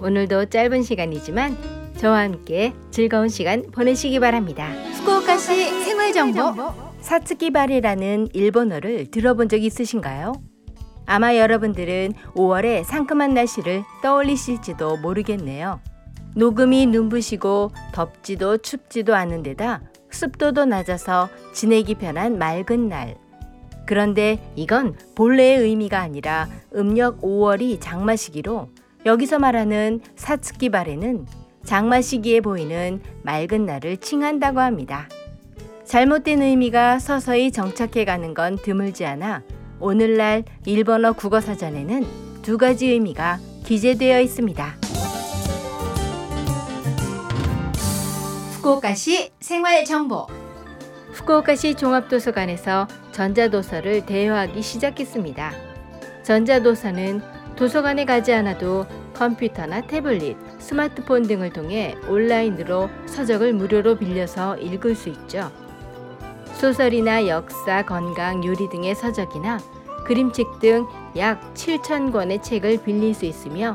오늘도 짧은 시간이지만 저와 함께 즐거운 시간 보내시기 바랍니다. 후쿠오카시 생활정보 사츠키바레라는 일본어를 들어본 적 있으신가요? 아마 여러분들은 5월의 상큼한 날씨를 떠올리실지도 모르겠네요. 녹음이 눈부시고 덥지도 춥지도 않은 데다 습도도 낮아서 지내기 편한 맑은 날. 그런데 이건 본래의 의미가 아니라 음력 5월이 장마 시기로 여기서 말하는 사츠키바레는 장마 시기에 보이는 맑은 날을 칭한다고 합니다. 잘못된 의미가 서서히 정착해 가는 건 드물지 않아 오늘날 일본어 국어 사전에는 두 가지 의미가 기재되어 있습니다. 후쿠오카시 생활정보 후쿠오카시 종합도서관에서 전자도서를 대여하기 시작했습니다. 전자도서는 도서관에 가지 않아도 컴퓨터나 태블릿, 스마트폰 등을 통해 온라인으로 서적을 무료로 빌려서 읽을 수 있죠. 소설이나 역사, 건강, 요리 등의 서적이나 그림책 등 약 7천 권의 책을 빌릴 수 있으며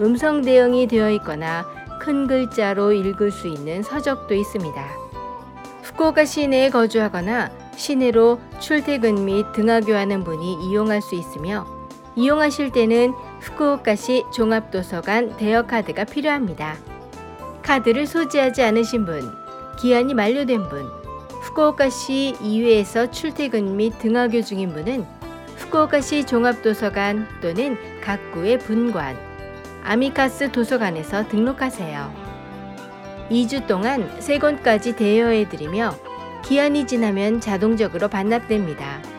음성 대응이 되어 있거나 큰 글자로 읽을 수 있는 서적도 있습니다. 후쿠오카 시내에 거주하거나 시내로 출퇴근 및 등하교하는 분이 이용할 수 있으며 이용하실 때는 후쿠오카시 종합도서관 대여 카드가 필요합니다. 카드를 소지하지 않으신 분, 기한이 만료된 분, 후쿠오카시 이외에서 출퇴근 및 등하교 중인 분은 후쿠오카시 종합도서관 또는 각 구의 분관, 아미카스 도서관에서 등록하세요. 2주 동안 3권까지 대여해드리며 기한이 지나면 자동적으로 반납됩니다.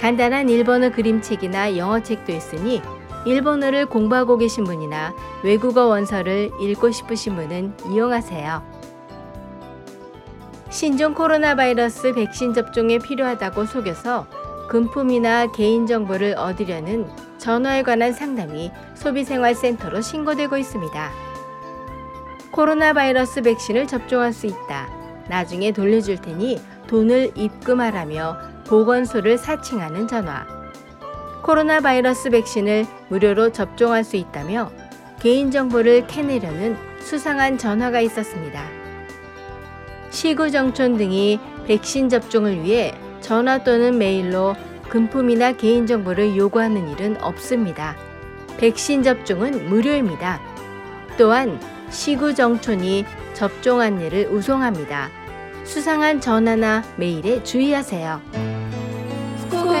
간단한 일본어 그림책이나 영어책도 있으니 일본어를 공부하고 계신 분이나 외국어 원서를 읽고 싶으신 분은 이용하세요. 신종 코로나 바이러스 백신 접종에 필요하다고 속여서 금품이나 개인정보를 얻으려는 전화에 관한 상담이 소비생활센터로 신고되고 있습니다. 코로나 바이러스 백신을 접종할 수 있다. 나중에 돌려줄 테니 돈을 입금하라며 보건소를 사칭하는 전화. 코로나 바이러스 백신을 무료로 접종할 수 있다며 개인정보를 캐내려는 수상한 전화가 있었습니다. 시구정촌 등이 백신 접종을 위해 전화 또는 메일로 금품이나 개인정보를 요구하는 일은 없습니다. 백신 접종은 무료입니다. 또한 시구정촌이 접종 안내를 우송합니다. 수상한 전화나 메일에 주의하세요.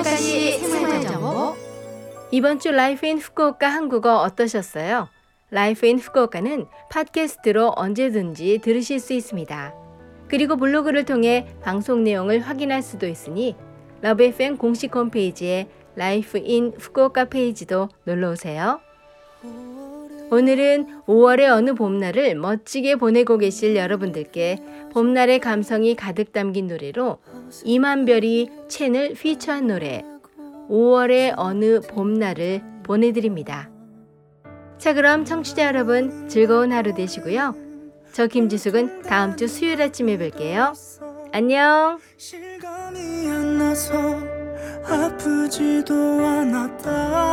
후쿠오카시 생활정보 이번 주 Life in Fukuoka 한국어 어떠셨어요? Life in Fukuoka는 팟캐스트로 언제든지 들으실 수 있습니다. 그리고 블로그를 통해 방송 내용을 확인할 수도 있으니 LOVE FM 공식 홈페이지에 Life in Fukuoka 페이지도 놀러 오세요. 오늘은 5월의 어느 봄날을 멋지게 보내고 계실 여러분들께 봄날의 감성이 가득 담긴 노래로 이만별이 채널 피처한 노래 5월의 어느 봄날을 보내드립니다. 자 그럼 청취자 여러분 즐거운 하루 되시고요. 저 김지숙은 다음 주 수요일 아침에 뵐게요. 안녕. 아프지도 않았다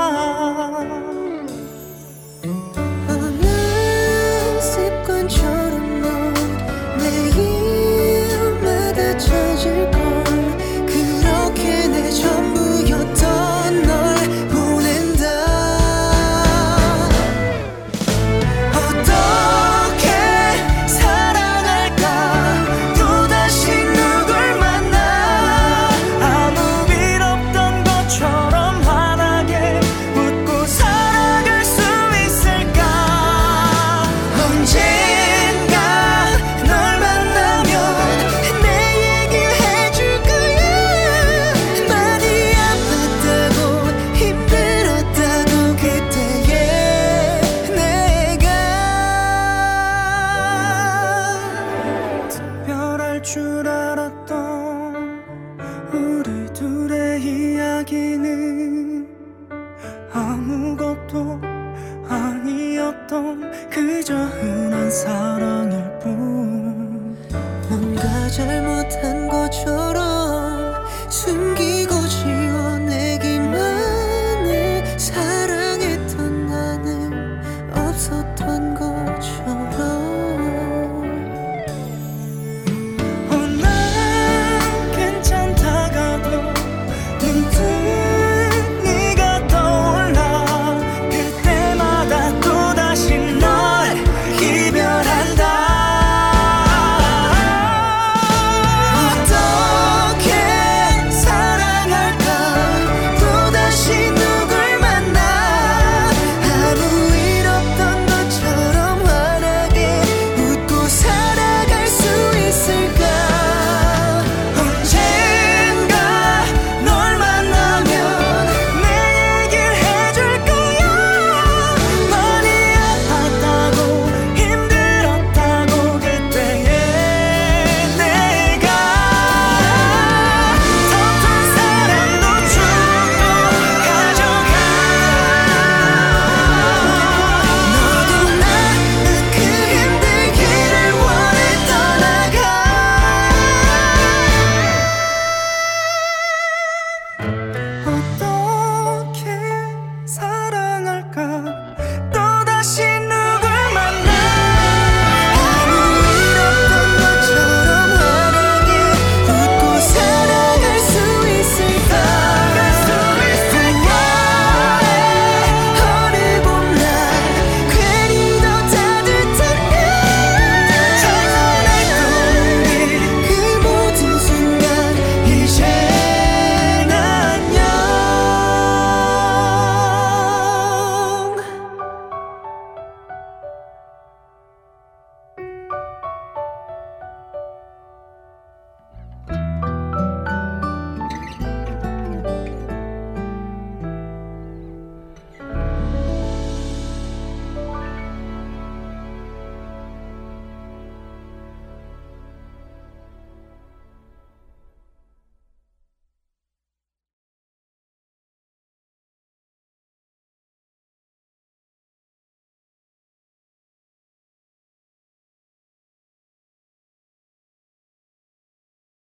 우리는 아무것도 아니었던 그저 흔한 사랑일 뿐. 뭔가 잘